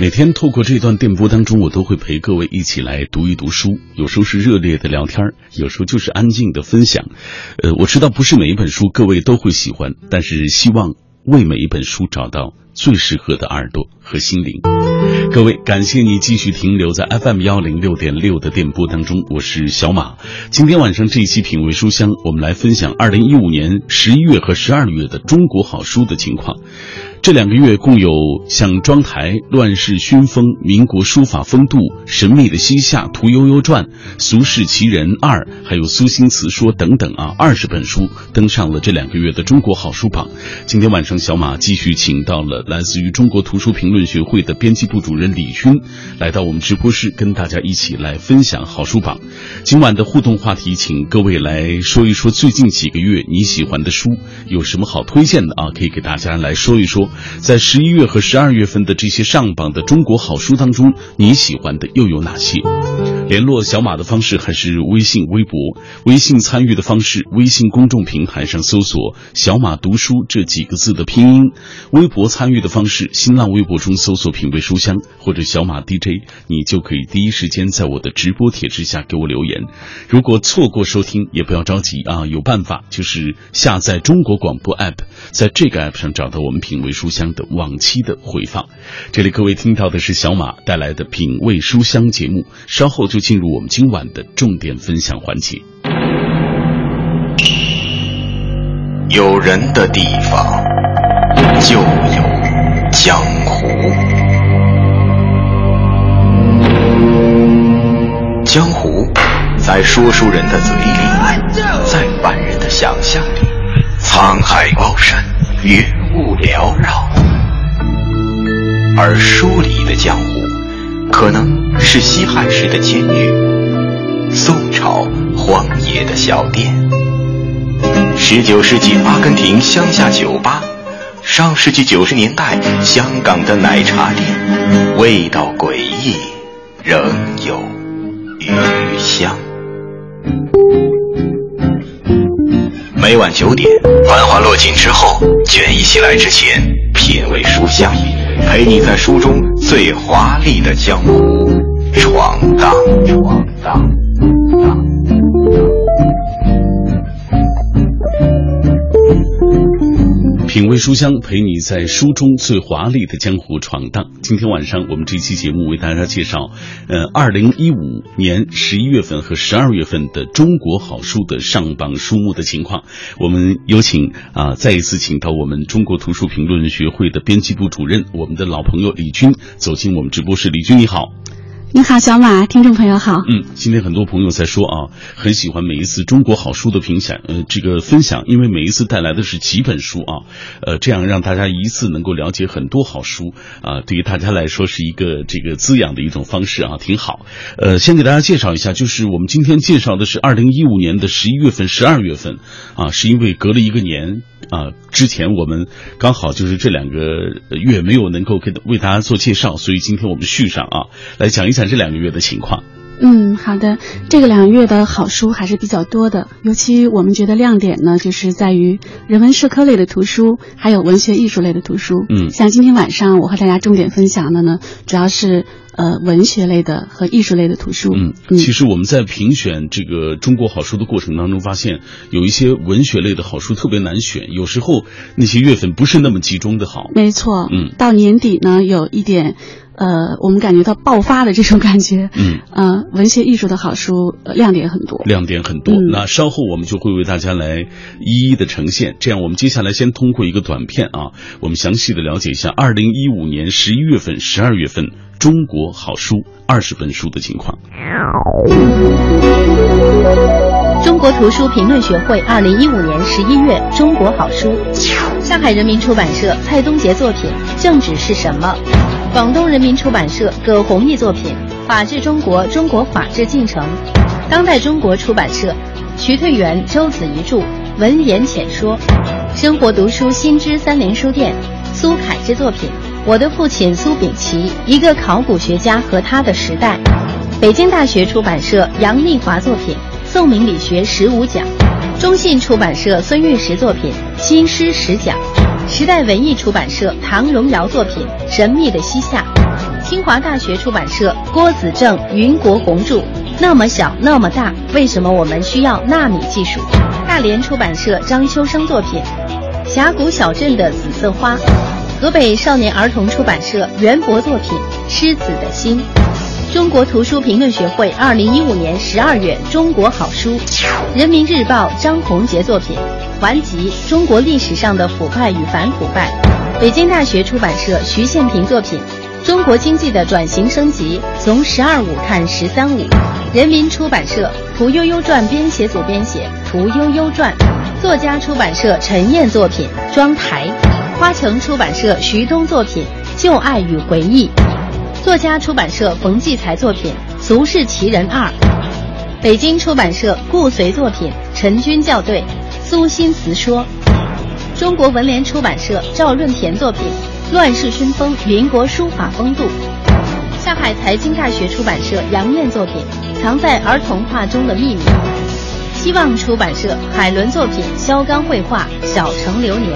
每天透过这段电波当中，我都会陪各位一起来读一读书，有时候是热烈的聊天，有时候就是安静的分享。呃，我知道不是每一本书各位都会喜欢，但是希望为每一本书找到最适合的耳朵和心灵。各位，感谢你继续停留在 FM 幺零六点六的电波当中，我是小马。今天晚上这一期品味书香，我们来分享二零一五年十一月和十二月的中国好书的情况。这两个月共有像《妆台》《乱世熏风》《民国书法风度》《神秘的西夏》《屠呦呦传》《俗世奇人二》，还有《苏辛词说》等等啊，二十本书登上了这两个月的中国好书榜。今天晚上，小马继续请到了来自于中国图书评论学会的编辑部主任李勋，来到我们直播室，跟大家一起来分享好书榜。今晚的互动话题，请各位来说一说最近几个月你喜欢的书有什么好推荐的啊？可以给大家来说一说。在十一月和十二月份的这些上榜的中国好书当中，你喜欢的又有哪些？联络小马的方式还是微信、微博。微信参与的方式，微信公众平台上搜索“小马读书”这几个字的拼音；微博参与的方式，新浪微博中搜索“品味书香”或者“小马 DJ”，你就可以第一时间在我的直播帖之下给我留言。如果错过收听，也不要着急啊，有办法，就是下载中国广播 app，在这个 app 上找到我们品味书香的往期的回放。这里各位听到的是小马带来的品味书香节目，稍后就。进入我们今晚的重点分享环节。有人的地方就有江湖，江湖在说书人的嘴里，在凡人的想象里，沧海高山，月雾缭绕，而书里的江湖。可能是西汉时的监狱，宋朝荒野的小店，十九世纪阿根廷乡下酒吧，上世纪九十年代香港的奶茶店，味道诡异，仍有余香。每晚九点，繁华落尽之后，倦意袭来之前，品味书香。陪你在书中最华丽的江湖闯荡，闯荡。品味书香，陪你在书中最华丽的江湖闯荡。今天晚上我们这期节目为大家介绍，呃，二零一五年十一月份和十二月份的中国好书的上榜书目的情况。我们有请啊，再一次请到我们中国图书评论学会的编辑部主任，我们的老朋友李军走进我们直播室。李军你好。你好，小马，听众朋友好。嗯，今天很多朋友在说啊，很喜欢每一次中国好书的评享，呃，这个分享，因为每一次带来的是几本书啊，呃，这样让大家一次能够了解很多好书啊，对于大家来说是一个这个滋养的一种方式啊，挺好。呃，先给大家介绍一下，就是我们今天介绍的是二零一五年的十一月份、十二月份啊，是因为隔了一个年啊，之前我们刚好就是这两个月没有能够给为大家做介绍，所以今天我们续上啊，来讲一。讲这两个月的情况。嗯，好的，这个两个月的好书还是比较多的，尤其我们觉得亮点呢，就是在于人文社科类的图书，还有文学艺术类的图书。嗯，像今天晚上我和大家重点分享的呢，主要是呃文学类的和艺术类的图书。嗯，其实我们在评选这个中国好书的过程当中，发现有一些文学类的好书特别难选，有时候那些月份不是那么集中的好。没错。嗯，到年底呢，有一点。呃，我们感觉到爆发的这种感觉，嗯，呃，文学艺术的好书亮点很多，亮点很多。那稍后我们就会为大家来一一的呈现。这样，我们接下来先通过一个短片啊，我们详细的了解一下二零一五年十一月份、十二月份中国好书二十本书的情况。中国图书评论学会二零一五年十一月中国好书，上海人民出版社蔡东杰作品《政治是什么》。广东人民出版社葛洪毅作品《法治中国：中国法治进程》，当代中国出版社徐退元、周子怡著《文言浅说》，生活读书新知三联书店苏凯之作品《我的父亲苏秉琦：一个考古学家和他的时代》，北京大学出版社杨丽华作品《宋明理学十五讲》，中信出版社孙玉石作品《新诗十讲》。时代文艺出版社唐荣尧作品《神秘的西夏》，清华大学出版社郭子正、云国红著。那么小，那么大，为什么我们需要纳米技术？大连出版社张秋生作品《峡谷小镇的紫色花》，河北少年儿童出版社袁博作品《狮子的心》，中国图书评论学会二零一五年十二月中国好书，人民日报张宏杰作品《顽疾：中国历史上的腐败与反腐败》，北京大学出版社徐宪平作品。中国经济的转型升级，从“十二五”看“十三五”。人民出版社《屠呦呦传》编写组编写《屠呦呦传》，作家出版社陈燕作品《妆台》，花城出版社徐东作品《旧爱与回忆》，作家出版社冯骥才作品《俗世奇人二》，北京出版社顾随作品《陈军校对》，苏辛词说，中国文联出版社赵润田作品。乱世熏风，民国书法风度。上海财经大学出版社杨燕作品《藏在儿童画中的秘密》。希望出版社海伦作品《肖钢绘画小城流年》。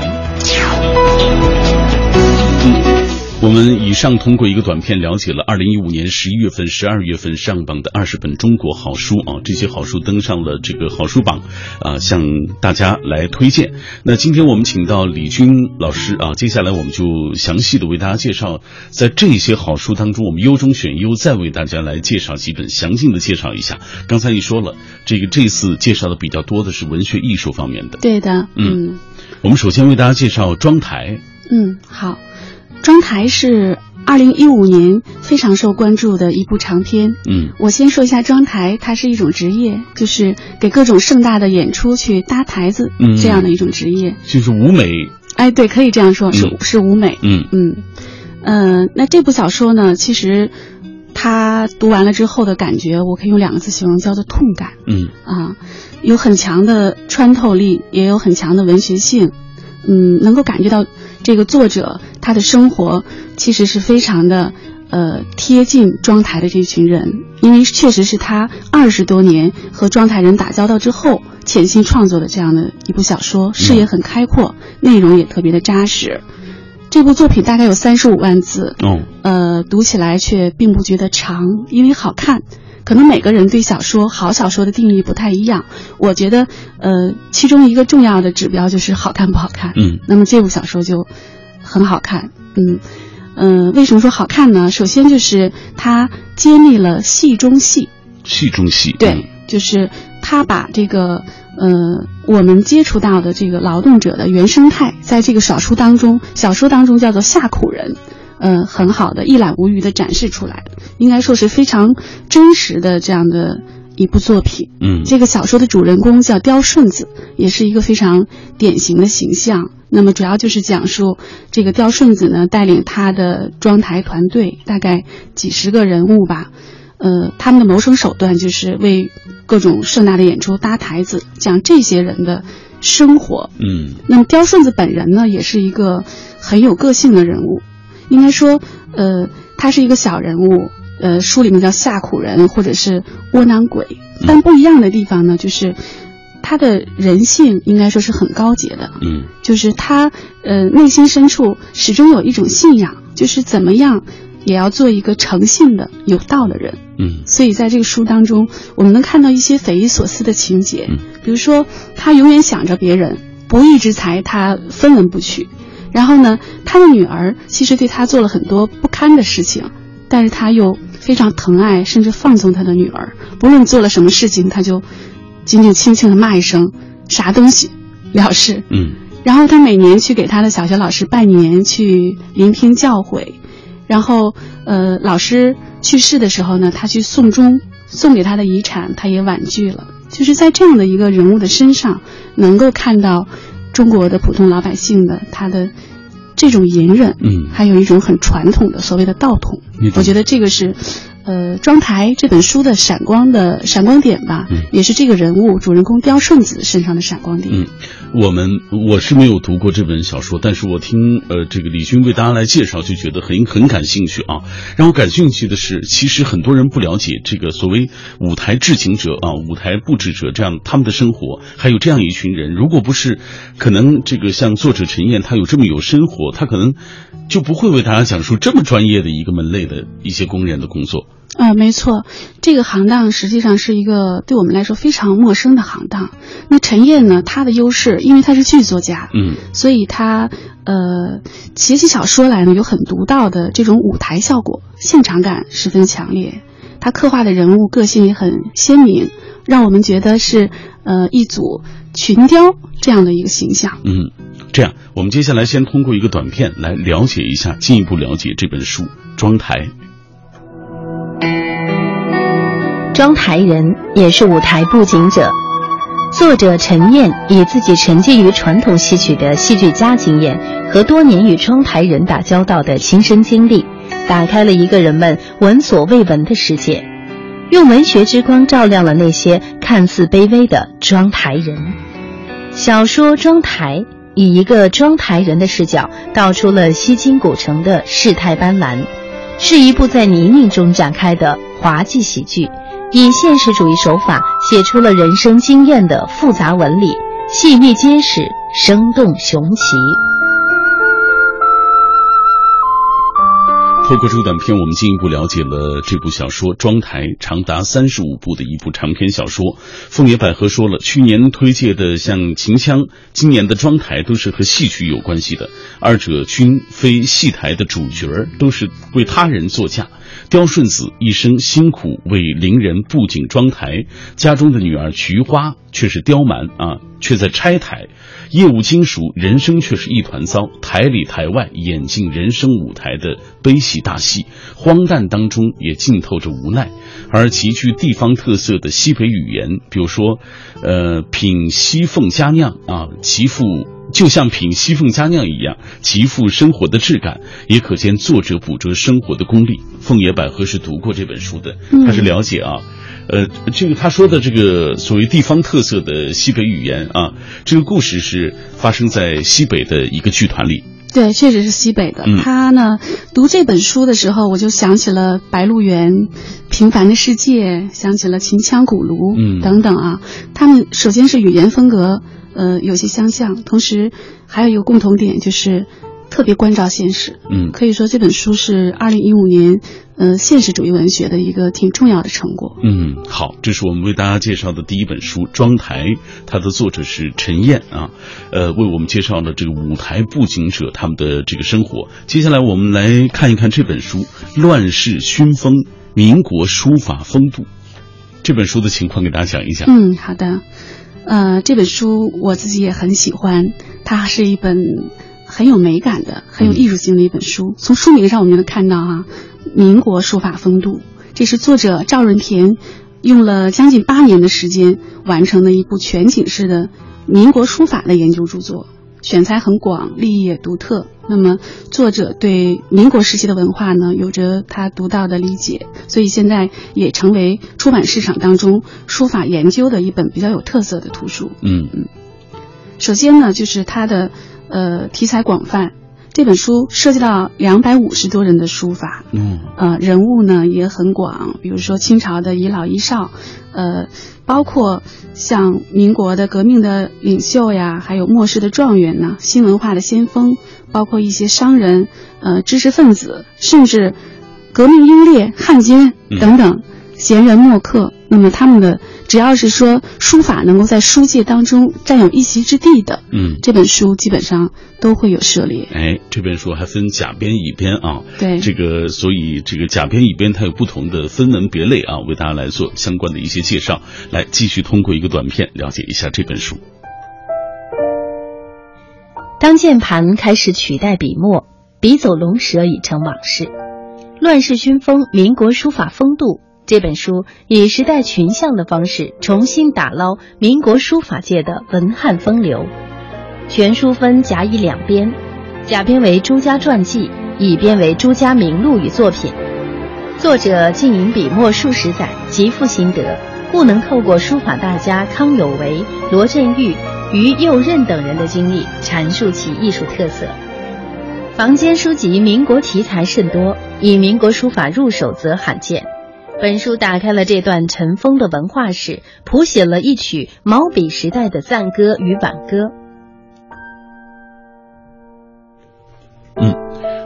我们以上通过一个短片了解了二零一五年十一月份、十二月份上榜的二十本中国好书啊，这些好书登上了这个好书榜啊，向大家来推荐。那今天我们请到李军老师啊，接下来我们就详细的为大家介绍，在这些好书当中，我们优中选优，再为大家来介绍几本，详尽的介绍一下。刚才你说了，这个这次介绍的比较多的是文学艺术方面的，对的，嗯，我们首先为大家介绍妆台，嗯，好。妆台是二零一五年非常受关注的一部长片。嗯，我先说一下妆台，它是一种职业，就是给各种盛大的演出去搭台子，嗯这样的一种职业，就是舞美。哎，对，可以这样说，是是舞美。嗯嗯呃，那这部小说呢，其实他读完了之后的感觉，我可以用两个字形容，叫做痛感。嗯啊，有很强的穿透力，也有很强的文学性。嗯，能够感觉到这个作者他的生活其实是非常的呃贴近庄台的这群人，因为确实是他二十多年和庄台人打交道之后潜心创作的这样的一部小说，视野很开阔，内容也特别的扎实。这部作品大概有三十五万字，哦，呃，读起来却并不觉得长，因为好看。可能每个人对小说好小说的定义不太一样，我觉得，呃，其中一个重要的指标就是好看不好看。嗯，那么这部小说就很好看。嗯，嗯，为什么说好看呢？首先就是它揭秘了戏中戏，戏中戏。对，就是他把这个呃我们接触到的这个劳动者的原生态，在这个小说当中，小说当中叫做下苦人。嗯，很好的一览无余的展示出来，应该说是非常真实的这样的一部作品。嗯，这个小说的主人公叫刁顺子，也是一个非常典型的形象。那么主要就是讲述这个刁顺子呢，带领他的装台团队，大概几十个人物吧。呃，他们的谋生手段就是为各种盛大的演出搭台子，讲这些人的生活。嗯，那么刁顺子本人呢，也是一个很有个性的人物。应该说，呃，他是一个小人物，呃，书里面叫下苦人或者是窝囊鬼，但不一样的地方呢，就是他的人性应该说是很高洁的，嗯，就是他呃内心深处始终有一种信仰，就是怎么样也要做一个诚信的有道的人，嗯，所以在这个书当中，我们能看到一些匪夷所思的情节，嗯，比如说他永远想着别人，不义之财他分文不取。然后呢，他的女儿其实对他做了很多不堪的事情，但是他又非常疼爱，甚至放纵他的女儿。不论做了什么事情，他就仅仅轻轻的骂一声“啥东西”了事。嗯。然后他每年去给他的小学老师拜年，去聆听教诲。然后，呃，老师去世的时候呢，他去送终，送给他的遗产他也婉拒了。就是在这样的一个人物的身上，能够看到。中国的普通老百姓的他的这种隐忍，嗯，还有一种很传统的所谓的道统，我觉得这个是，呃，《妆台》这本书的闪光的闪光点吧，嗯，也是这个人物主人公刁顺子身上的闪光点。嗯，我们我是没有读过这本小说，但是我听呃这个李军为大家来介绍，就觉得很很感兴趣啊。让我感兴趣的是，其实很多人不了解这个所谓舞台制景者啊、舞台布置者这样他们的生活，还有这样一群人。如果不是可能这个像作者陈燕他有这么有生活，他可能就不会为大家讲述这么专业的一个门类的一些工人的工作。啊，没错，这个行当实际上是一个对我们来说非常陌生的行当。那陈燕呢，他的优势，因为他是剧作家，嗯，所以他呃写起小说来呢，有很独到的这种舞台效果，现场感十分强烈。他刻画的人物个性也很鲜明，让我们觉得是呃一组群雕这样的一个形象。嗯，这样，我们接下来先通过一个短片来了解一下，进一步了解这本书《妆台》。妆台人也是舞台布景者。作者陈燕以自己沉浸于传统戏曲的戏剧家经验和多年与妆台人打交道的亲身经历，打开了一个人们闻所未闻的世界，用文学之光照亮了那些看似卑微的妆台人。小说《妆台》以一个妆台人的视角，道出了西京古城的世态斑斓，是一部在泥泞中展开的滑稽喜剧。以现实主义手法写出了人生经验的复杂纹理，细腻结实，生动雄奇。透过这个短片，我们进一步了解了这部小说《妆台》，长达三十五部的一部长篇小说。凤野百合说了，去年推介的像《秦腔》，今年的《妆台》都是和戏曲有关系的，二者均非戏台的主角，都是为他人作嫁。刁顺子一生辛苦为伶人布景妆台，家中的女儿菊花却是刁蛮啊，却在拆台，业务精熟，人生却是一团糟。台里台外演尽人生舞台的悲喜大戏，荒诞当中也浸透着无奈。而极具地方特色的西北语言，比如说，呃，品西凤佳酿啊，其父。就像品西凤佳酿一样，极富生活的质感，也可见作者捕捉生活的功力。凤野百合是读过这本书的，他是了解啊，呃，这个他说的这个所谓地方特色的西北语言啊，这个故事是发生在西北的一个剧团里。对，确实是西北的。他呢，读这本书的时候，我就想起了《白鹿原》《平凡的世界》，想起了《秦腔鼓炉》等等啊。他们首先是语言风格。呃，有些相像，同时还有一个共同点，就是特别关照现实。嗯，可以说这本书是二零一五年呃现实主义文学的一个挺重要的成果。嗯，好，这是我们为大家介绍的第一本书《妆台》，它的作者是陈燕啊，呃，为我们介绍了这个舞台布景者他们的这个生活。接下来我们来看一看这本书《乱世熏风：民国书法风度》这本书的情况，给大家讲一讲。嗯，好的。呃，这本书我自己也很喜欢，它是一本很有美感的、很有艺术性的一本书。从书名上我们就能看到哈，民国书法风度，这是作者赵润田用了将近八年的时间完成的一部全景式的民国书法的研究著作。选材很广，立意也独特。那么，作者对民国时期的文化呢，有着他独到的理解，所以现在也成为出版市场当中书法研究的一本比较有特色的图书。嗯嗯。首先呢，就是它的呃题材广泛，这本书涉及到两百五十多人的书法。嗯。呃，人物呢也很广，比如说清朝的遗老遗少，呃。包括像民国的革命的领袖呀，还有末世的状元呢，新文化的先锋，包括一些商人、呃知识分子，甚至革命英烈、汉奸等等闲人墨客。那么他们的只要是说书法能够在书界当中占有一席之地的，嗯，这本书基本上都会有涉猎。哎，这本书还分甲编、乙编啊。对，这个所以这个甲编、乙编它有不同的分门别类啊，为大家来做相关的一些介绍。来，继续通过一个短片了解一下这本书。当键盘开始取代笔墨，笔走龙蛇已成往事。乱世熏风，民国书法风度。这本书以时代群像的方式重新打捞民国书法界的文汉风流。全书分甲乙两编，甲编为朱家传记，乙编为朱家名录与作品。作者浸淫笔墨数十载，极富心得，故能透过书法大家康有为、罗振玉、于右任等人的经历，阐述其艺术特色。房间书籍民国题材甚多，以民国书法入手则罕见。本书打开了这段尘封的文化史，谱写了一曲毛笔时代的赞歌与挽歌。嗯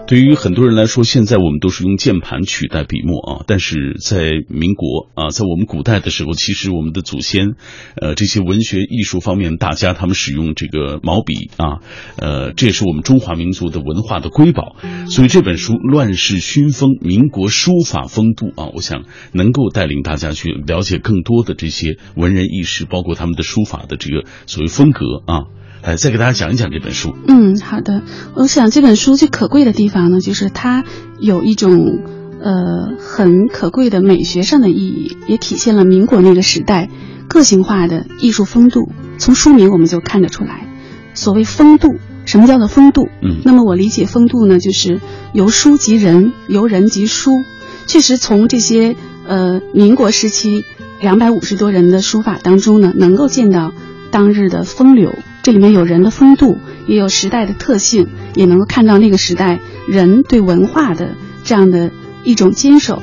对于很多人来说，现在我们都是用键盘取代笔墨啊，但是在民国啊，在我们古代的时候，其实我们的祖先，呃，这些文学艺术方面大家，他们使用这个毛笔啊，呃，这也是我们中华民族的文化的瑰宝。所以这本书《乱世熏风：民国书法风度》啊，我想能够带领大家去了解更多的这些文人异士，包括他们的书法的这个所谓风格啊。哎，再给大家讲一讲这本书。嗯，好的。我想这本书最可贵的地方呢，就是它有一种呃很可贵的美学上的意义，也体现了民国那个时代个性化的艺术风度。从书名我们就看得出来，所谓风度，什么叫做风度？嗯，那么我理解风度呢，就是由书及人，由人及书。确实，从这些呃民国时期两百五十多人的书法当中呢，能够见到当日的风流。这里面有人的风度，也有时代的特性，也能够看到那个时代人对文化的这样的一种坚守。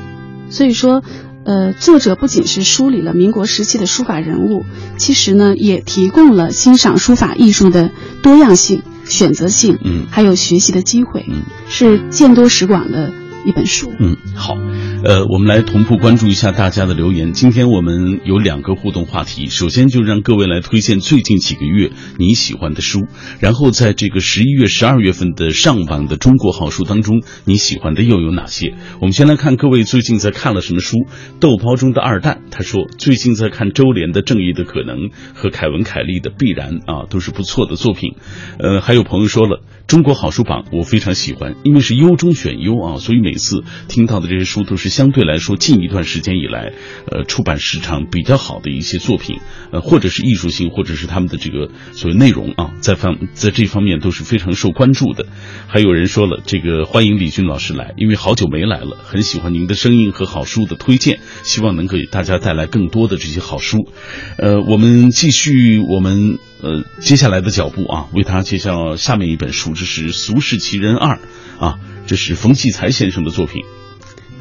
所以说，呃，作者不仅是梳理了民国时期的书法人物，其实呢，也提供了欣赏书法艺术的多样性、选择性，嗯，还有学习的机会，嗯，是见多识广的。一本书，嗯，好，呃，我们来同步关注一下大家的留言。今天我们有两个互动话题，首先就让各位来推荐最近几个月你喜欢的书，然后在这个十一月、十二月份的上榜的中国好书当中，你喜欢的又有哪些？我们先来看各位最近在看了什么书。豆包中的二蛋他说，最近在看周濂的《正义的可能》和凯文·凯利的《必然》啊，都是不错的作品。呃，还有朋友说了。中国好书榜我非常喜欢，因为是优中选优啊，所以每每次听到的这些书都是相对来说近一段时间以来，呃，出版市场比较好的一些作品，呃，或者是艺术性，或者是他们的这个所谓内容啊，在方在这方面都是非常受关注的。还有人说了，这个欢迎李军老师来，因为好久没来了，很喜欢您的声音和好书的推荐，希望能给大家带来更多的这些好书。呃，我们继续我们。呃，接下来的脚步啊，为他介绍下面一本书，这是《俗世奇人二》啊，这是冯骥才先生的作品。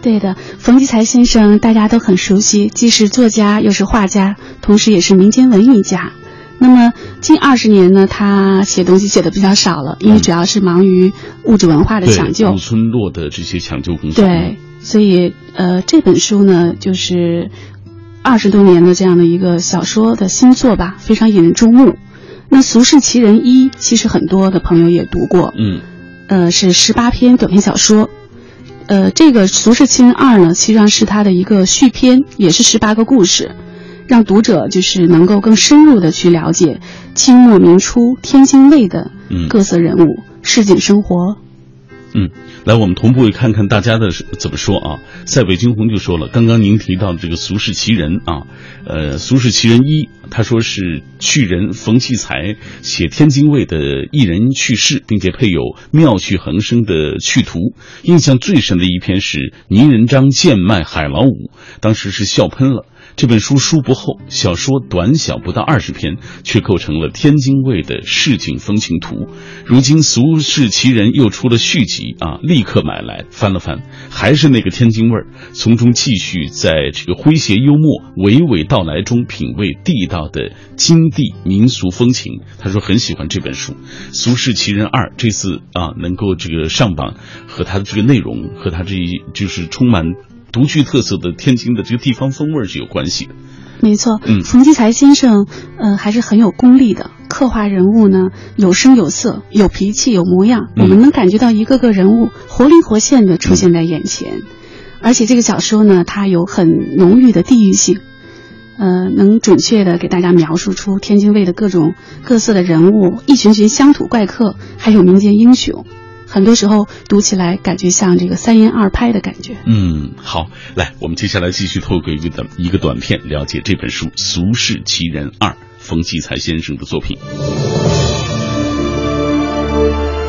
对的，冯骥才先生大家都很熟悉，既是作家又是画家，同时也是民间文艺家。那么近二十年呢，他写东西写的比较少了，因为主要是忙于物质文化的抢救、村落的这些抢救工作。对，所以呃，这本书呢，就是二十多年的这样的一个小说的新作吧，非常引人注目。那《俗世奇人一》其实很多的朋友也读过，嗯，呃，是十八篇短篇小说，呃，这个《俗世清人二》呢，实际上是它的一个续篇，也是十八个故事，让读者就是能够更深入的去了解清末明初天津卫的各色人物、市井生活。嗯，来，我们同步看看大家的怎么说啊？塞北惊鸿就说了，刚刚您提到的这个《俗世奇人》啊，呃，《俗世奇人一》，他说是去人冯骥才写天津卫的一人去世，并且配有妙趣横生的趣图。印象最深的一篇是倪仁章贱卖海老五，当时是笑喷了。这本书书不厚，小说短小不到二十篇，却构成了天津卫的市井风情图。如今《俗世奇人》又出了续集啊，立刻买来翻了翻，还是那个天津味儿，从中继续在这个诙谐幽默、娓娓道来中品味地道的金地民俗风情。他说很喜欢这本书，《俗世奇人二》这次啊能够这个上榜，和他的这个内容和他这一就是充满。独具特色的天津的这个地方风味是有关系的，没错。嗯，冯骥才先生，呃，还是很有功力的。刻画人物呢，有声有色，有脾气，有模样。我们能感觉到一个个人物活灵活现的出现在眼前，而且这个小说呢，它有很浓郁的地域性，呃，能准确的给大家描述出天津卫的各种各色的人物，一群群乡土怪客，还有民间英雄。很多时候读起来感觉像这个三言二拍的感觉。嗯，好，来，我们接下来继续透过一个短一个短片了解这本书《俗世奇人二》冯骥才先生的作品。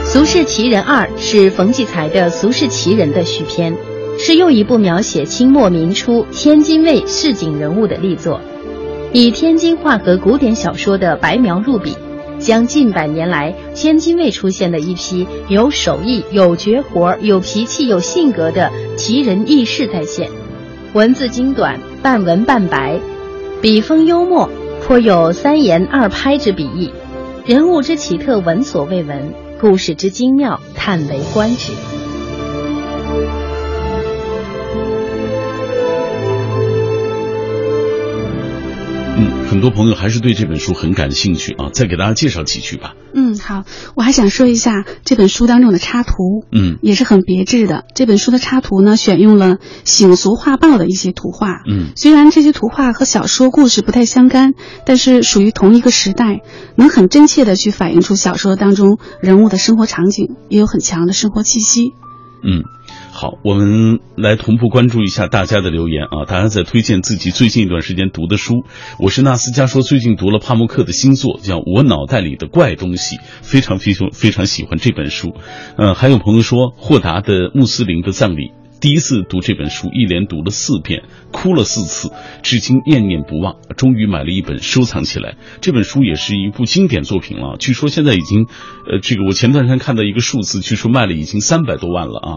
《俗世奇人二》是冯骥才的《俗世奇人》的续篇，是又一部描写清末民初天津卫市井人物的力作，以天津话和古典小说的白描入笔。将近百年来天津卫出现的一批有手艺、有绝活、有脾气、有性格的奇人异事再现。文字精短，半文半白，笔锋幽默，颇有三言二拍之笔意。人物之奇特，闻所未闻；故事之精妙，叹为观止。很多朋友还是对这本书很感兴趣啊，再给大家介绍几句吧。嗯，好，我还想说一下这本书当中的插图，嗯，也是很别致的。这本书的插图呢，选用了醒俗画报的一些图画，嗯，虽然这些图画和小说故事不太相干，但是属于同一个时代，能很真切的去反映出小说当中人物的生活场景，也有很强的生活气息。嗯。好，我们来同步关注一下大家的留言啊！大家在推荐自己最近一段时间读的书。我是纳斯加说，最近读了帕慕克的新作，叫《我脑袋里的怪东西》，非常非常非常喜欢这本书。嗯，还有朋友说，霍达的《穆斯林的葬礼》。第一次读这本书，一连读了四遍，哭了四次，至今念念不忘。终于买了一本收藏起来。这本书也是一部经典作品了。据说现在已经，呃，这个我前段时间看到一个数字，据说卖了已经三百多万了啊，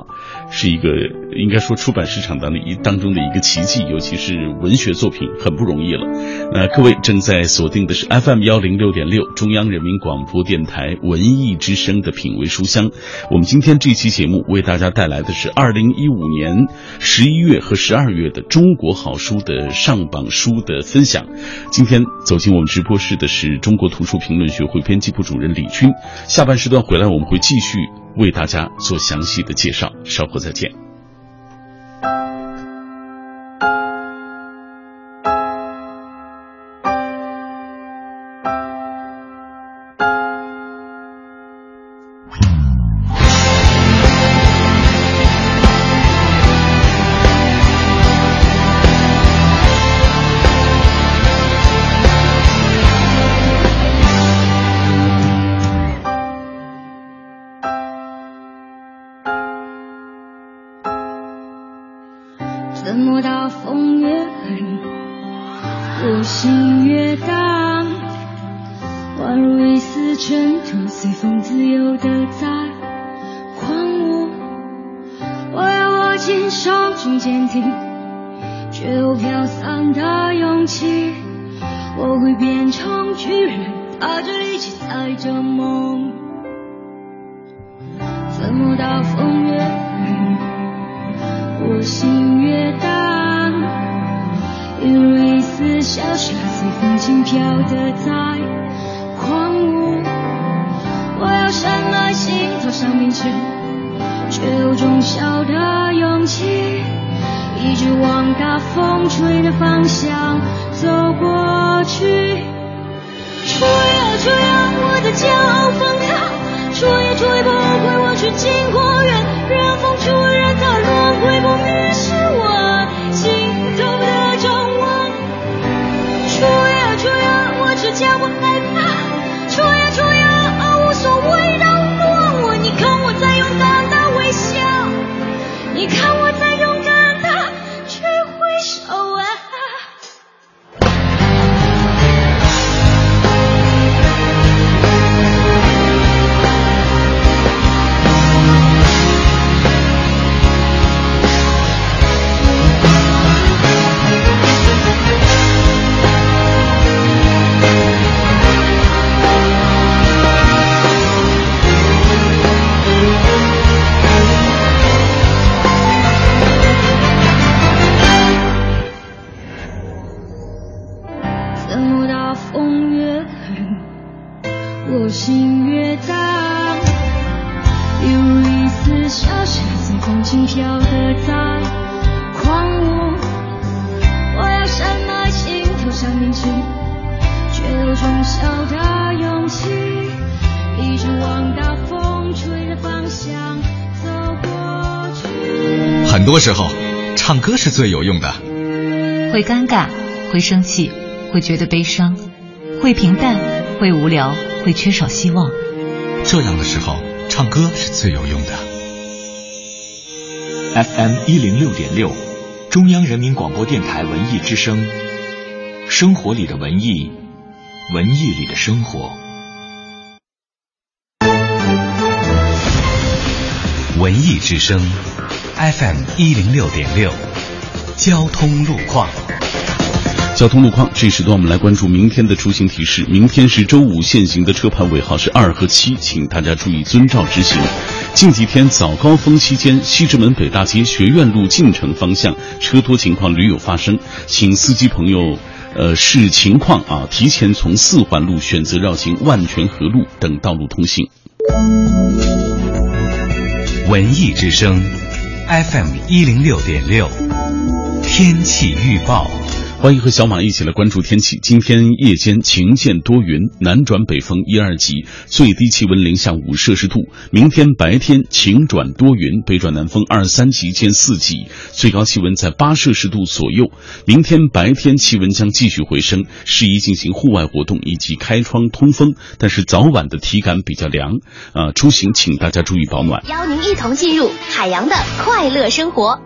是一个应该说出版市场当的一当中的一个奇迹，尤其是文学作品很不容易了。那各位正在锁定的是 FM 幺零六点六中央人民广播电台文艺之声的品味书香。我们今天这期节目为大家带来的是二零一五年。年十一月和十二月的中国好书的上榜书的分享。今天走进我们直播室的是中国图书评论学会编辑部主任李军。下半时段回来，我们会继续为大家做详细的介绍。稍后再见。要的再狂舞，我要深爱心走向明天，却有种小的勇气，一直往大风吹的方向走过去，吹啊吹啊，我的骄傲放开，吹啊吹，不回我去经过远，任风吹，任它轮回不灭。多时候，唱歌是最有用的。会尴尬，会生气，会觉得悲伤，会平淡，会无聊，会缺少希望。这样的时候，唱歌是最有用的。FM 一零六点六，中央人民广播电台文艺之声，生活里的文艺文艺里的生活。文艺之声 fm 一零六点六交通路况。交通路况这时段我们来关注明天的出行提示。明天是周五限行的车牌尾号是二和七请大家注意遵照执行。近几天早高峰期间西直门北大街学院路进城方向车多情况屡有发生请司机朋友呃视情况啊，提前从四环路选择绕行万泉河路等道路通行。文艺之声，FM 一零六点六，天气预报。欢迎和小马一起来关注天气。今天夜间晴见多云，南转北风一二级，最低气温零下五摄氏度。明天白天晴转多云，北转南风二三级见四级，最高气温在八摄氏度左右。明天白天气温将继续回升，适宜进行户外活动以及开窗通风，但是早晚的体感比较凉。啊，出行请大家注意保暖。邀您一同进入海洋的快乐生活。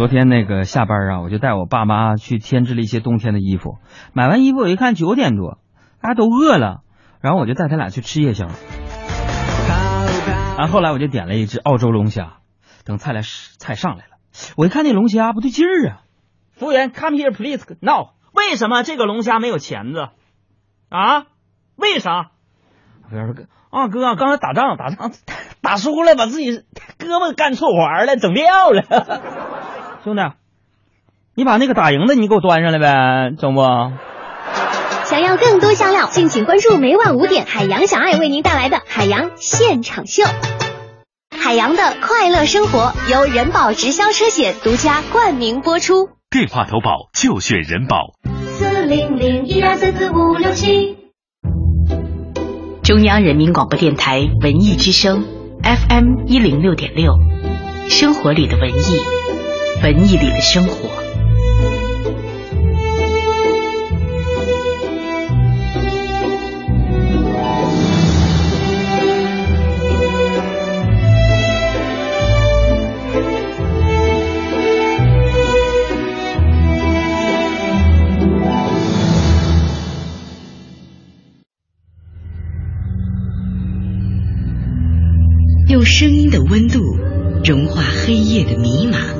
昨天那个下班啊，我就带我爸妈去添置了一些冬天的衣服。买完衣服我一看九点多，大家都饿了，然后我就带他俩去吃夜宵。然后后来我就点了一只澳洲龙虾，等菜来菜上来了，我一看那龙虾不对劲儿啊！服务员，come here please no？。为什么这个龙虾没有钳子？啊？为啥？服务员说：“啊哥，刚才打仗打仗打输了，把自己胳膊干错环了，整掉了。兄弟，你把那个打赢的你给我端上来呗，中不？”想要更多香料，敬请关注每晚五点海洋小爱为您带来的海洋现场秀。海洋的快乐生活由人保直销车险独家冠名播出。电话投保就选人保。四零零一二三四五六七。中央人民广播电台文艺之声 FM 一零六点六，生活里的文艺，文艺里的生活。用声音的温度融化黑夜的迷茫，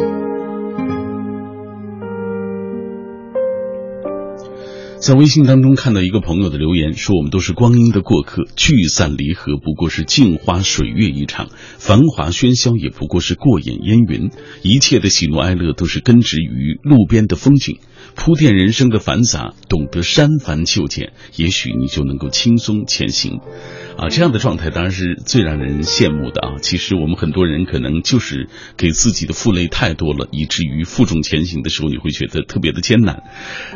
在微信当中看到一个朋友的留言，说我们都是光阴的过客，聚散离合不过是镜花水月一场，繁华喧嚣也不过是过眼烟云，一切的喜怒哀乐都是根植于路边的风景，铺垫人生的繁杂，懂得删繁就简，也许你就能够轻松前行。啊，这样的状态当然是最让人羡慕的啊！其实我们很多人可能就是给自己的负累太多了，以至于负重前行的时候，你会觉得特别的艰难。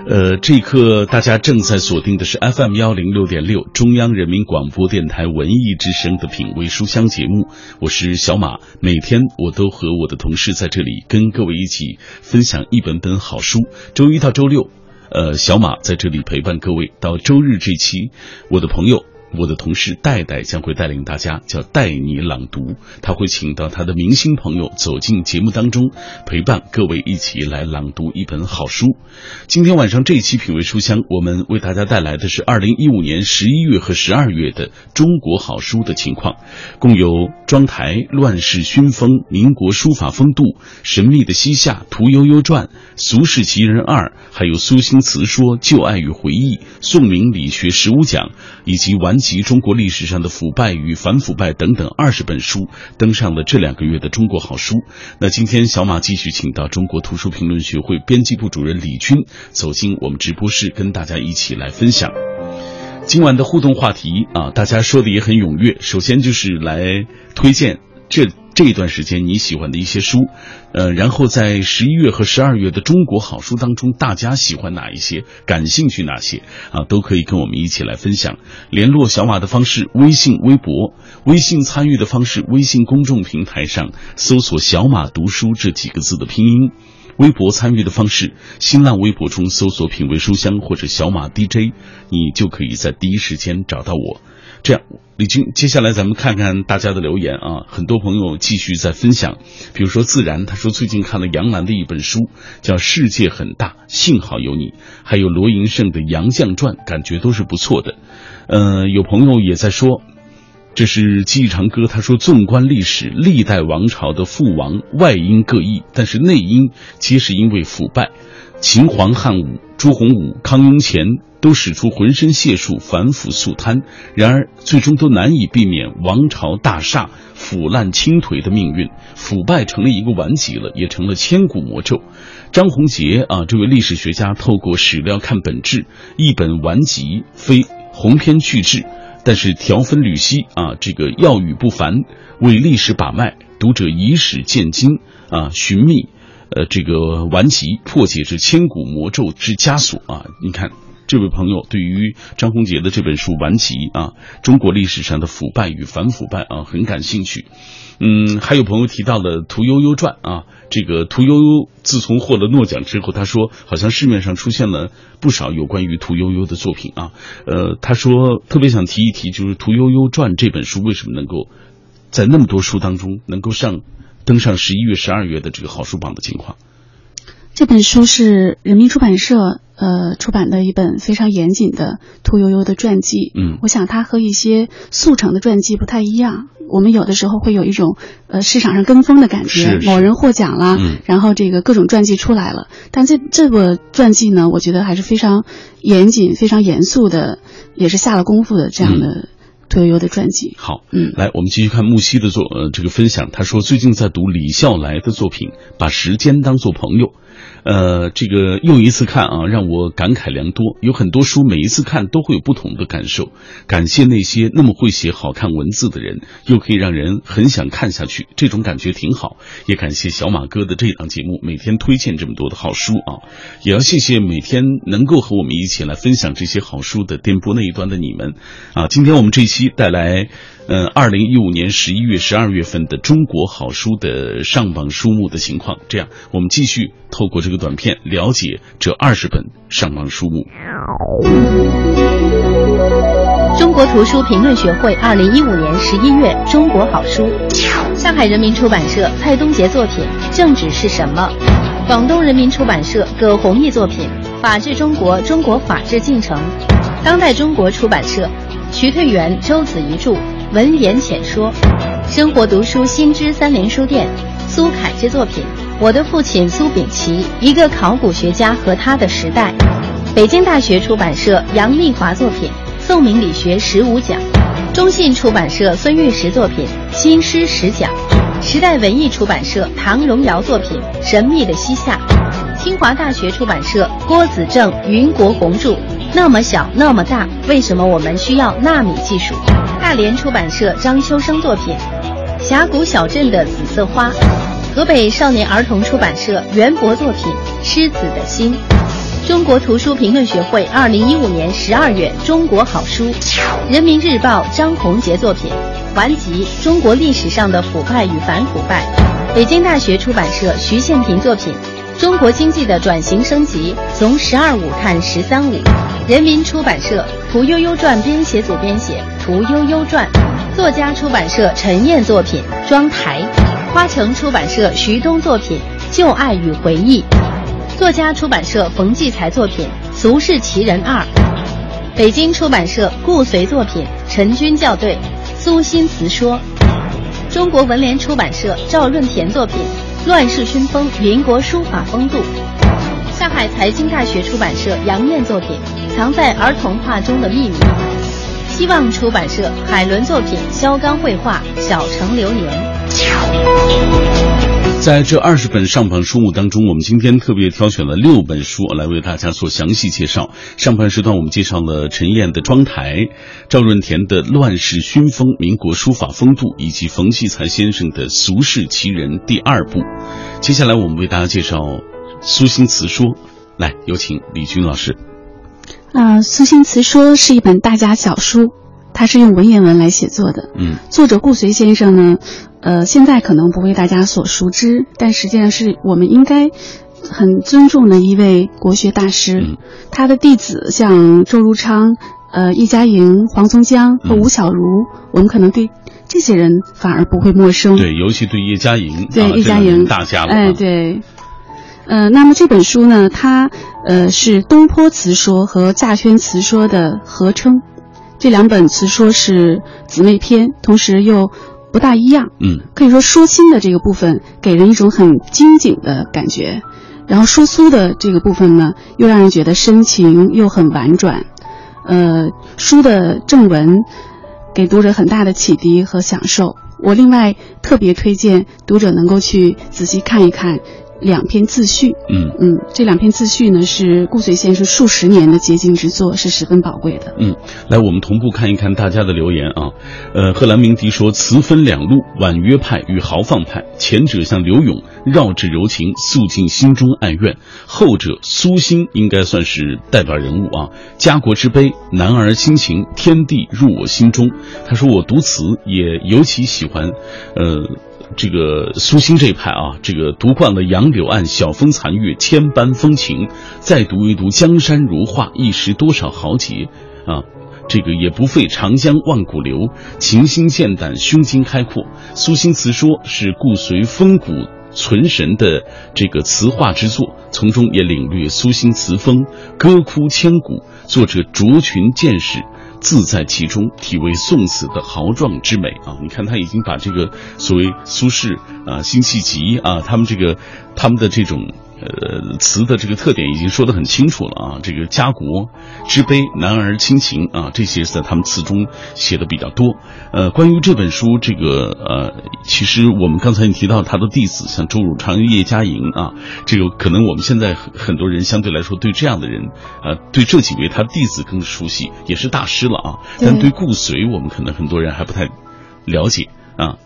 呃，这一刻大家正在锁定的是 FM 幺零六点六中央人民广播电台文艺之声的品味书香节目，我是小马，每天我都和我的同事在这里跟各位一起分享一本本好书。周一到周六，呃，小马在这里陪伴各位到周日这期，我的朋友。我的同事戴戴将会带领大家叫带你朗读，他会请到他的明星朋友走进节目当中，陪伴各位一起来朗读一本好书。今天晚上这一期品味书香，我们为大家带来的是二零一五年十一月和十二月的中国好书的情况，共有《庄台》《乱世熏风》《民国书法风度》《神秘的西夏》《屠呦呦传》《俗世奇人二》，还有苏辛词说《旧爱与回忆》《宋明理学十五讲》，以及完。及：中国历史上的腐败与反腐败等等二十本书登上了这两个月的中国好书。那今天小马继续请到中国图书评论学会编辑部主任李军走进我们直播室，跟大家一起来分享今晚的互动话题啊，大家说的也很踊跃。首先就是来推荐这。这一段时间你喜欢的一些书，呃，然后在十一月和十二月的中国好书当中，大家喜欢哪一些，感兴趣哪些啊，都可以跟我们一起来分享。联络小马的方式：微信、微博；微信参与的方式：微信公众平台上搜索“小马读书”这几个字的拼音；微博参与的方式：新浪微博中搜索“品味书香”或者“小马 DJ”，你就可以在第一时间找到我。这样，李军，接下来咱们看看大家的留言啊。很多朋友继续在分享，比如说自然，他说最近看了杨澜的一本书，叫《世界很大，幸好有你》，还有罗银胜的《杨绛传》，感觉都是不错的。呃，有朋友也在说，这是记忆长歌，他说纵观历史，历代王朝的覆亡外因各异，但是内因皆是因为腐败。秦皇汉武、朱洪武、康雍乾。都使出浑身解数反腐肃贪，然而最终都难以避免王朝大厦腐烂倾颓的命运，腐败成了一个顽疾了，也成了千古魔咒。张宏杰啊，这位历史学家透过史料看本质，一本顽疾非鸿篇巨制，但是条分缕析啊，这个要语不凡，为历史把脉，读者以史鉴今啊，寻觅呃这个顽疾，破解这千古魔咒之枷锁啊，你看。这位朋友对于张宏杰的这本书《顽疾》啊，中国历史上的腐败与反腐败啊，很感兴趣。嗯，还有朋友提到了《屠呦呦传》啊，这个屠呦呦自从获了诺奖之后，他说好像市面上出现了不少有关于屠呦呦的作品啊。呃，他说特别想提一提，就是《屠呦呦传》这本书为什么能够在那么多书当中能够上登上十一月、十二月的这个好书榜的情况。这本书是人民出版社。呃，出版的一本非常严谨的屠呦呦的传记。嗯，我想它和一些速成的传记不太一样。我们有的时候会有一种呃市场上跟风的感觉，某人获奖了，然后这个各种传记出来了。但这这个传记呢，我觉得还是非常严谨、非常严肃的，也是下了功夫的这样的屠呦呦的专辑。好，嗯，来，我们继续看木西的作呃这个分享。他说最近在读李笑来的作品，把时间当做朋友。呃，这个又一次看啊，让我感慨良多。有很多书，每一次看都会有不同的感受。感谢那些那么会写好看文字的人，又可以让人很想看下去，这种感觉挺好。也感谢小马哥的这档节目，每天推荐这么多的好书啊。也要谢谢每天能够和我们一起来分享这些好书的电波那一端的你们啊。今天我们这期带来。嗯，二零一五年十一月、十二月份的中国好书的上榜书目的情况，这样我们继续透过这个短片了解这二十本上榜书目。中国图书评论学会二零一五年十一月中国好书，上海人民出版社蔡东杰作品《政治是什么》，广东人民出版社葛洪毅作品《法治中国：中国法治进程》，当代中国出版社徐退元、周子怡著。文言浅说，生活读书新知三联书店，苏凯之作品《我的父亲苏秉琦：一个考古学家和他的时代》，北京大学出版社杨丽华作品《宋明理学十五讲》，中信出版社孙玉石作品《新诗十讲》，时代文艺出版社唐荣尧作品《神秘的西夏》，清华大学出版社郭子正、云国红著《那么小那么大，为什么我们需要纳米技术》。大连出版社张秋生作品《峡谷小镇的紫色花》，河北少年儿童出版社袁博作品《狮子的心》，中国图书评论学会二零一五年十二月中国好书，人民日报张宏杰作品《顽疾：中国历史上的腐败与反腐败》，北京大学出版社徐宪平作品《中国经济的转型升级：从“十二五”看“十三五”，人民出版社《屠呦呦传》编写组编写。《屠呦呦传》，作家出版社陈燕作品《妆台》，花城出版社徐东作品《旧爱与回忆》，作家出版社冯骥才作品《俗世奇人二》，北京出版社顾随作品《陈君校对》，苏辛词说，中国文联出版社赵润田作品《乱世熏风：民国书法风度》，上海财经大学出版社杨燕作品《藏在儿童画中的秘密》。希望出版社海伦作品，肖刚绘画，小城流年。在这二十本上榜书目当中，我们今天特别挑选了六本书来为大家做详细介绍。上半时段我们介绍了陈燕的《妆台》，赵润田的《乱世熏风：民国书法风度》，以及冯骥才先生的《俗世奇人》第二部。接下来我们为大家介绍《苏辛词说》，来有请李军老师。啊，《苏辛词说》是一本大家小书，它是用文言文来写作的。嗯，作者顾随先生呢？呃，现在可能不为大家所熟知，但实际上是我们应该很尊重的一位国学大师。嗯、他的弟子像周如昌、呃叶嘉莹、黄宗江和吴小如，嗯、我们可能对这些人反而不会陌生。对，尤其对叶嘉莹，对、啊、叶嘉莹大家了。哎，对。呃，那么这本书呢，它呃是东坡词说和稼轩词说的合称，这两本词说是姊妹篇，同时又。不大一样，嗯，可以说说心的这个部分给人一种很精简的感觉，然后说苏的这个部分呢，又让人觉得深情又很婉转，呃，书的正文给读者很大的启迪和享受。我另外特别推荐读者能够去仔细看一看两篇自序，嗯嗯，这两篇自序呢是顾随先生数十年的结晶之作，是十分宝贵的。嗯，来，我们同步看一看大家的留言啊。呃，贺兰鸣笛说：“词分两路，婉约派与豪放派。前者像柳永，绕指柔情，诉尽心中哀怨；后者苏辛应该算是代表人物啊。家国之悲，男儿心情，天地入我心中。”他说：“我读词也尤其喜欢，呃。”这个苏辛这一派啊，这个读惯了杨柳岸，晓风残月，千般风情，再读一读江山如画，一时多少豪杰啊！这个也不费长江万古流，情心剑胆，胸襟开阔。苏辛词说是顾随风骨存神的这个词话之作，从中也领略苏辛词风，歌哭千古。作者卓群见识。自在其中，体味宋词的豪壮之美啊！你看他已经把这个所谓苏轼啊、辛弃疾啊，他们这个他们的这种呃词的这个特点已经说得很清楚了啊。这个家国之悲、男儿亲情啊，这些在他们词中写的比较多。呃，关于这本书，这个呃，其实我们刚才你提到他的弟子，像周汝昌、叶嘉莹啊，这个可能我们现在很多人相对来说对这样的人呃，对这几位他弟子更熟悉，也是大师了。啊，但对顾随，我们可能很多人还不太了解啊。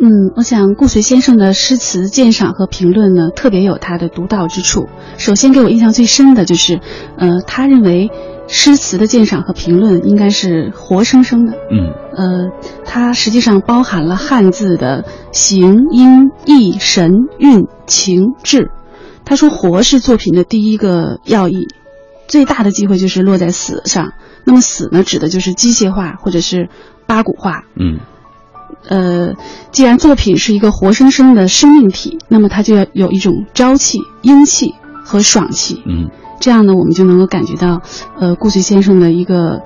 嗯，我想顾随先生的诗词鉴赏和评论呢，特别有他的独到之处。首先给我印象最深的就是，呃，他认为诗词的鉴赏和评论应该是活生生的。嗯，呃，它实际上包含了汉字的形、音、意、神、韵、情、志。他说，活是作品的第一个要义，最大的机会就是落在死上。那么死呢，指的就是机械化或者是八股化。嗯，呃，既然作品是一个活生生的生命体，那么它就要有一种朝气、英气和爽气。嗯，这样呢，我们就能够感觉到，呃，顾随先生的一个，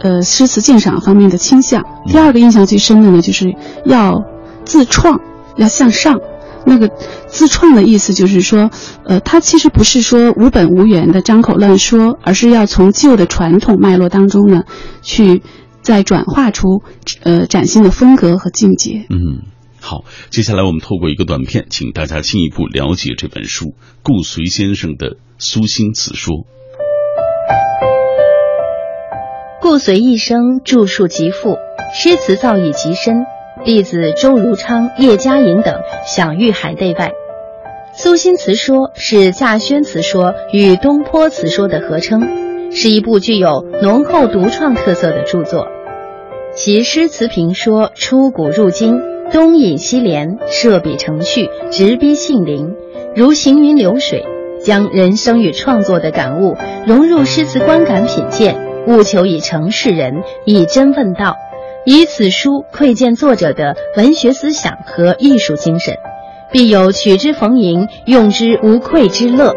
呃，诗词鉴赏方面的倾向。第二个印象最深的呢，就是要自创，要向上。那个自创的意思就是说，呃，他其实不是说无本无源的张口乱说，而是要从旧的传统脉络当中呢，去再转化出呃崭新的风格和境界。嗯，好，接下来我们透过一个短片，请大家进一步了解这本书顾随先生的《苏辛词说》。顾随一生著述极富，诗词造诣极深。弟子周如昌、叶嘉莹等享誉海内外。苏辛词说是稼轩词说与东坡词说的合称，是一部具有浓厚独创特色的著作。其诗词评说出古入今，东引西连，设笔成序，直逼杏林，如行云流水，将人生与创作的感悟融入诗词观感品鉴，务求以诚示人，以真问道。以此书窥见作者的文学思想和艺术精神，必有取之逢迎、用之无愧之乐。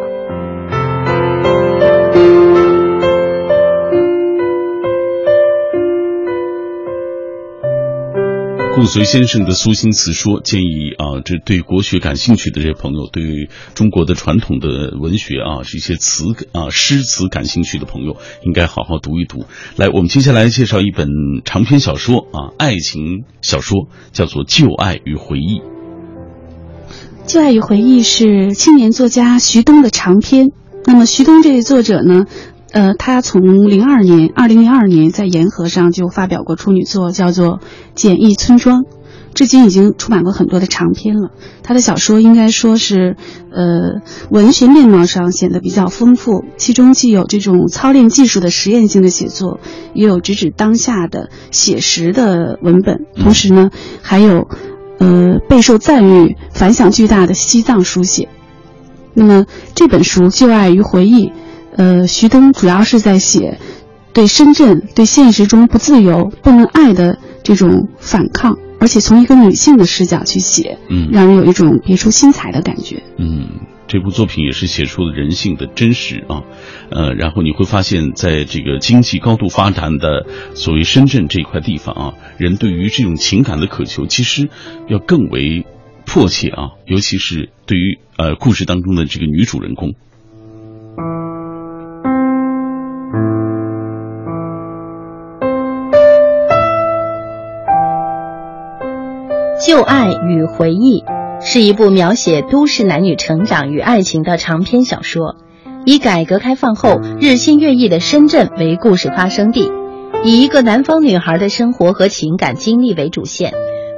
顾随先生的《苏辛词说》，建议啊，这对国学感兴趣的这些朋友，对中国的传统的文学啊，这些词啊诗词感兴趣的朋友，应该好好读一读。来，我们接下来介绍一本长篇小说啊，爱情小说，叫做《旧爱与回忆》。《旧爱与回忆》是青年作家徐东的长篇。那么，徐东这位作者呢，呃，他从零二年，二零零二年在言和上就发表过处女作，叫做《简易村庄》，至今已经出版过很多的长篇了。他的小说应该说是，呃，文学面貌上显得比较丰富，其中既有这种操练技术的实验性的写作，也有直指当下的写实的文本，同时呢，还有。呃，备受赞誉、反响巨大的西藏书写。那么这本书《旧爱与回忆》，呃，徐东主要是在写对深圳、对现实中不自由、不能爱的这种反抗，而且从一个女性的视角去写，嗯，让人有一种别出心裁的感觉。嗯。这部作品也是写出了人性的真实啊，呃，然后你会发现在这个经济高度发展的所谓深圳这块地方啊，人对于这种情感的渴求其实要更为迫切啊，尤其是对于呃故事当中的这个女主人公。旧爱与回忆。是一部描写都市男女成长与爱情的长篇小说，以改革开放后日新月异的深圳为故事发生地，以一个南方女孩的生活和情感经历为主线，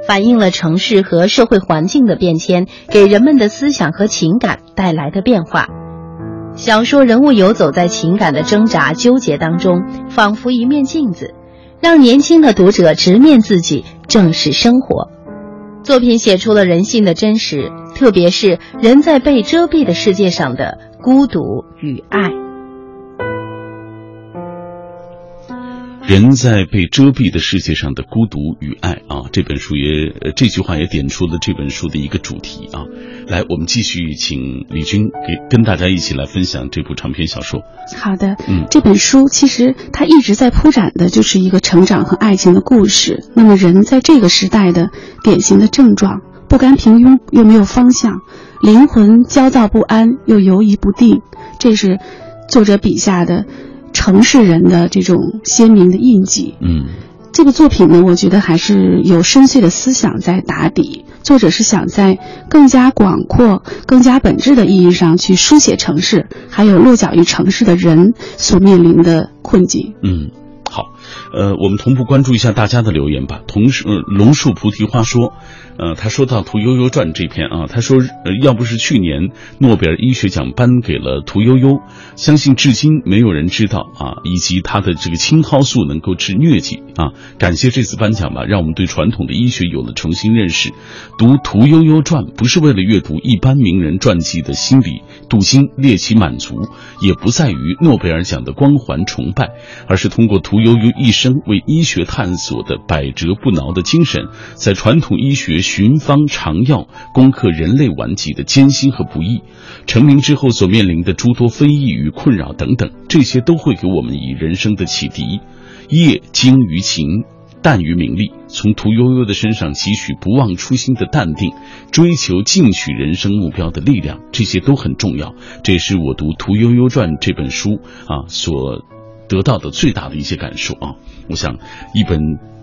反映了城市和社会环境的变迁给人们的思想和情感带来的变化。小说人物游走在情感的挣扎纠结当中，仿佛一面镜子，让年轻的读者直面自己，正视生活。作品写出了人性的真实，特别是人在被遮蔽的世界上的孤独与爱。人在被遮蔽的世界上的孤独与爱啊，这本书也这句话也点出了这本书的一个主题啊。来，我们继续请李军给跟大家一起来分享这部长篇小说。好的，嗯，这本书其实它一直在铺展的就是一个成长和爱情的故事。那么人在这个时代的典型的症状，不甘平庸又没有方向，灵魂焦躁不安又犹疑不定，这是作者笔下的。城市人的这种鲜明的印记，嗯，这个作品呢，我觉得还是有深邃的思想在打底。作者是想在更加广阔、更加本质的意义上去书写城市，还有落脚于城市的人所面临的困境。嗯，好，呃，我们同步关注一下大家的留言吧。同时，龙树菩提花说。呃，他说到《屠呦呦传》这篇啊，他说，呃，要不是去年诺贝尔医学奖颁给了屠呦呦，相信至今没有人知道啊，以及他的这个青蒿素能够治疟疾啊。感谢这次颁奖吧，让我们对传统的医学有了重新认识。读《屠呦呦传》不是为了阅读一般名人传记的心理镀金猎奇满足，也不在于诺贝尔奖的光环崇拜，而是通过屠呦呦一生为医学探索的百折不挠的精神，在传统医学。寻方尝药，攻克人类顽疾的艰辛和不易，成名之后所面临的诸多非议与困扰等等，这些都会给我们以人生的启迪。业精于勤，淡于名利，从屠呦呦的身上汲取不忘初心的淡定，追求进取人生目标的力量，这些都很重要。这也是我读《屠呦呦传》这本书啊所得到的最大的一些感受啊。我想，一本。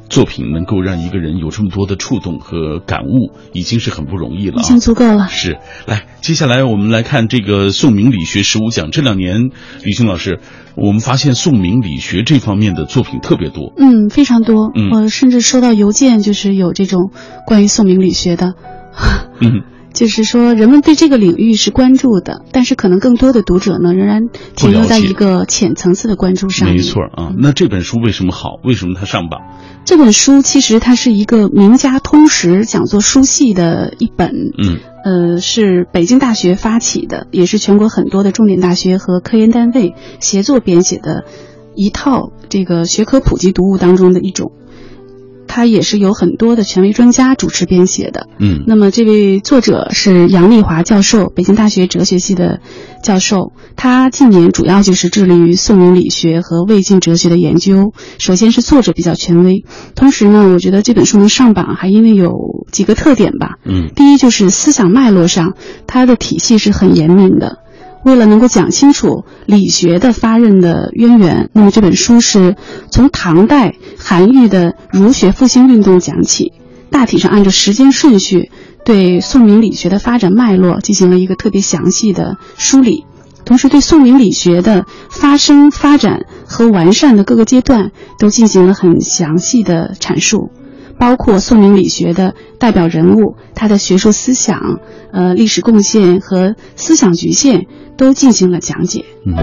作品能够让一个人有这么多的触动和感悟，已经是很不容易了，已经足够了。是，来，接下来我们来看这个宋明理学十五讲。这两年，李青老师，我们发现宋明理学这方面的作品特别多，嗯，非常多。嗯，我甚至收到邮件，就是有这种关于宋明理学的，嗯，就是说人们对这个领域是关注的，但是可能更多的读者呢，仍然停留在一个浅层次的关注上。没错啊，那这本书为什么好？为什么它上榜？这本书其实它是一个名家通识讲座书系的一本，嗯，呃，是北京大学发起的，也是全国很多的重点大学和科研单位协作编写的一套这个学科普及读物当中的一种。它也是有很多的权威专家主持编写的。嗯，那么这位作者是杨丽华教授，北京大学哲学系的教授。他近年主要就是致力于宋明理学和魏晋哲学的研究。首先是作者比较权威，同时呢，我觉得这本书能上榜，还因为有几个特点吧。嗯，第一就是思想脉络上，它的体系是很严明的。为了能够讲清楚理学的发轫的渊源，那么这本书是从唐代韩愈的儒学复兴运动讲起，大体上按照时间顺序对宋明理学的发展脉络进行了一个特别详细的梳理，同时对宋明理学的发生、发展和完善的各个阶段都进行了很详细的阐述。包括宋明理学的代表人物，他的学术思想、呃历史贡献和思想局限都进行了讲解。嗯，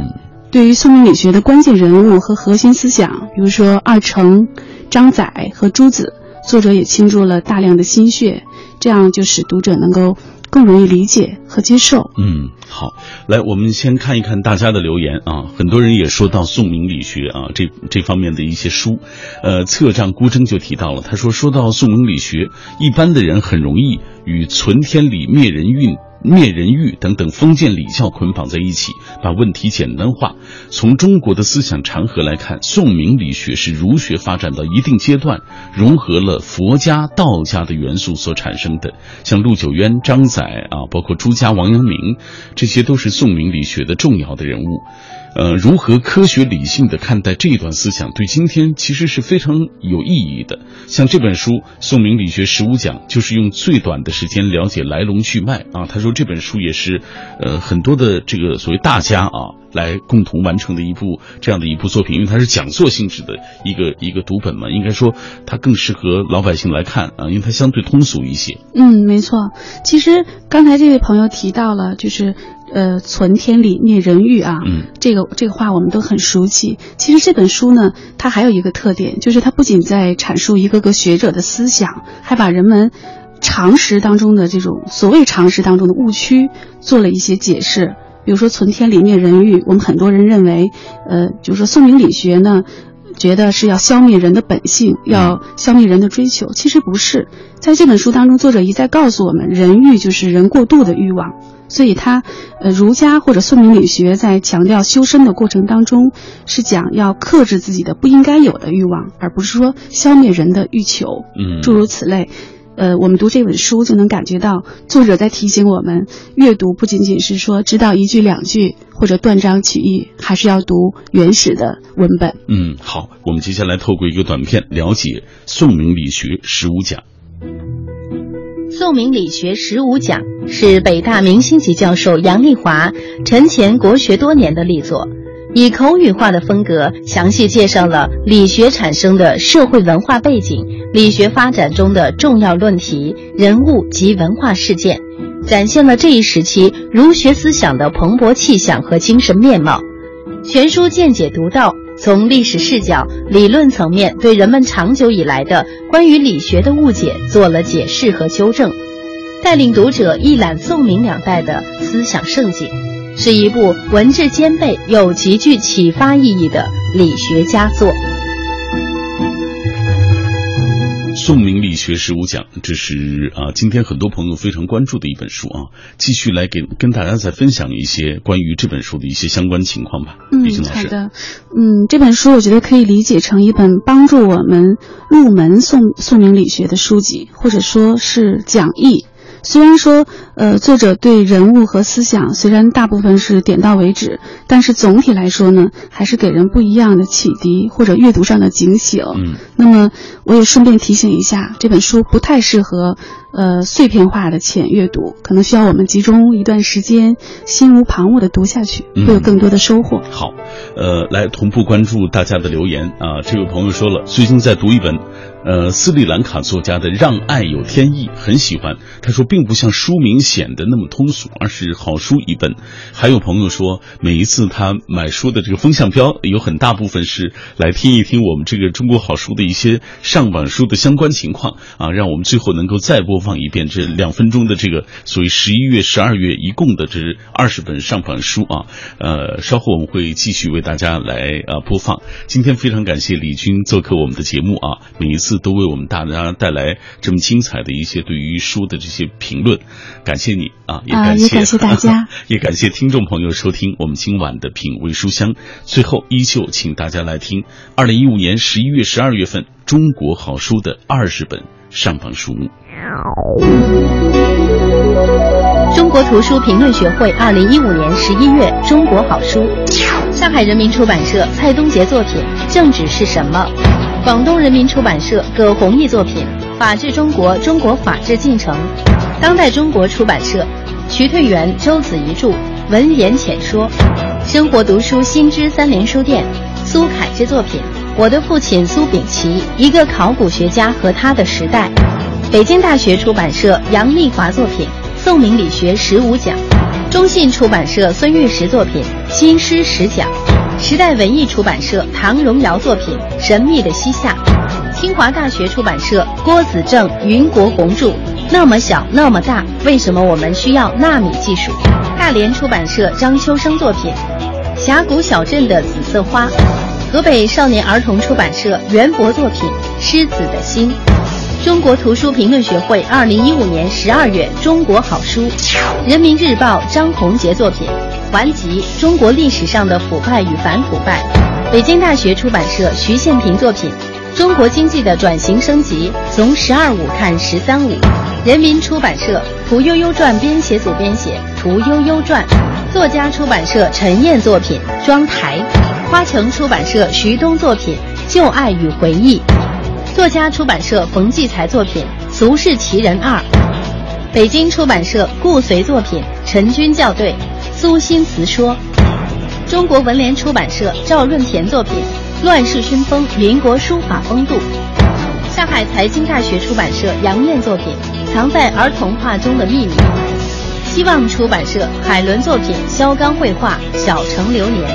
对于宋明理学的关键人物和核心思想，比如说二程、张载和朱子，作者也倾注了大量的心血，这样就使读者能够更容易理解和接受。嗯，好，来，我们先看一看大家的留言啊。很多人也说到宋明理学啊，这这方面的一些书，呃，策杖孤征就提到了，他说，说到宋明理学，一般的人很容易与存天理、灭人运。灭人欲等等封建礼教捆绑在一起，把问题简单化。从中国的思想长河来看，宋明理学是儒学发展到一定阶段，融合了佛家、道家的元素所产生的。像陆九渊、张载啊，包括朱家、王阳明，这些都是宋明理学的重要的人物。呃，如何科学理性的看待这一段思想，对今天其实是非常有意义的。像这本书《宋明理学十五讲》，就是用最短的时间了解来龙去脉啊。他说这本书也是，呃，很多的这个所谓大家啊。来共同完成的一部这样的一部作品，因为它是讲座性质的一个一个读本嘛，应该说它更适合老百姓来看啊，因为它相对通俗一些。嗯，没错。其实刚才这位朋友提到了，就是呃，存天理，灭人欲啊，嗯，这个这个话我们都很熟悉。其实这本书呢，它还有一个特点，就是它不仅在阐述一个个学者的思想，还把人们常识当中的这种所谓常识当中的误区做了一些解释。比如说“存天理，灭人欲”，我们很多人认为，呃，就是说宋明理学呢，觉得是要消灭人的本性，要消灭人的追求。其实不是，在这本书当中，作者一再告诉我们，人欲就是人过度的欲望。所以他，呃，儒家或者宋明理学在强调修身的过程当中，是讲要克制自己的不应该有的欲望，而不是说消灭人的欲求。嗯，诸如此类。呃，我们读这本书就能感觉到，作者在提醒我们，阅读不仅仅是说知道一句两句或者断章取义，还是要读原始的文本。嗯，好，我们接下来透过一个短片了解宋明理学十五讲。宋明理学十五讲是北大明星级教授杨丽华沉潜国学多年的力作。以口语化的风格，详细介绍了理学产生的社会文化背景、理学发展中的重要论题、人物及文化事件，展现了这一时期儒学思想的蓬勃气象和精神面貌。全书见解独到，从历史视角、理论层面对人们长久以来的关于理学的误解做了解释和纠正，带领读者一览宋明两代的思想盛景。是一部文质兼备又极具启发意义的理学佳作。宋明理学十五讲，这是啊，今天很多朋友非常关注的一本书啊。继续来给跟大家再分享一些关于这本书的一些相关情况吧。嗯，好的。嗯，这本书我觉得可以理解成一本帮助我们入门宋宋明理学的书籍，或者说是讲义。虽然说，呃，作者对人物和思想虽然大部分是点到为止，但是总体来说呢，还是给人不一样的启迪或者阅读上的警醒。嗯，那么我也顺便提醒一下，这本书不太适合。呃，碎片化的浅阅读，可能需要我们集中一段时间，心无旁骛的读下去，会有更多的收获。好，呃，来同步关注大家的留言啊。这位朋友说了，最近在读一本，呃，斯里兰卡作家的《让爱有天意》，很喜欢。他说，并不像书名显得那么通俗，而是好书一本。还有朋友说，每一次他买书的这个风向标，有很大部分是来听一听我们这个中国好书的一些上榜书的相关情况啊，让我们最后能够再播。放一遍这两分钟的这个所谓十一月、十二月一共的这二十本上榜书啊，呃，稍后我们会继续为大家来啊播放。今天非常感谢李军做客我们的节目啊，每一次。次都为我们大家带来这么精彩的一些对于书的这些评论，感谢你啊，也感谢、也感谢大家，也感谢听众朋友收听我们今晚的品味书香。最后，依旧请大家来听二零一五年十一月、十二月份中国好书的二十本上榜书目。中国图书评论学会二零一五年十一月中国好书，上海人民出版社蔡东杰作品《政治是什么》，广东人民出版社葛洪毅作品《法治中国：中国法治进程》，当代中国出版社徐退元、周子怡著《文言浅说》，生活读书新知三联书店苏凯之作品《我的父亲苏秉琦：一个考古学家和他的时代》，北京大学出版社杨丽华作品。宋明理学十五讲，中信出版社孙玉石作品《新诗十讲》，时代文艺出版社唐荣尧作品《神秘的西夏》，清华大学出版社郭子正、云国红著《那么小那么大，为什么我们需要纳米技术》，大连出版社张秋生作品《峡谷小镇的紫色花》，河北少年儿童出版社袁博作品《狮子的心》。中国图书评论学会二零一五年十二月中国好书，人民日报张宏杰作品《环集：中国历史上的腐败与反腐败》，北京大学出版社徐宪平作品《中国经济的转型升级：从“十二五”看“十三五”，人民出版社屠呦呦传编写组编写《屠呦呦传》，作家出版社陈燕作品《妆台》，花城出版社徐东作品《旧爱与回忆》。作家出版社冯骥才作品《俗世奇人二》，北京出版社顾随作品《陈军校对》，苏辛词说，中国文联出版社赵润田作品《乱世熏风：民国书法风度》，上海财经大学出版社杨燕作品《藏在儿童画中的秘密》，希望出版社海伦作品《肖钢绘画：小城流年》。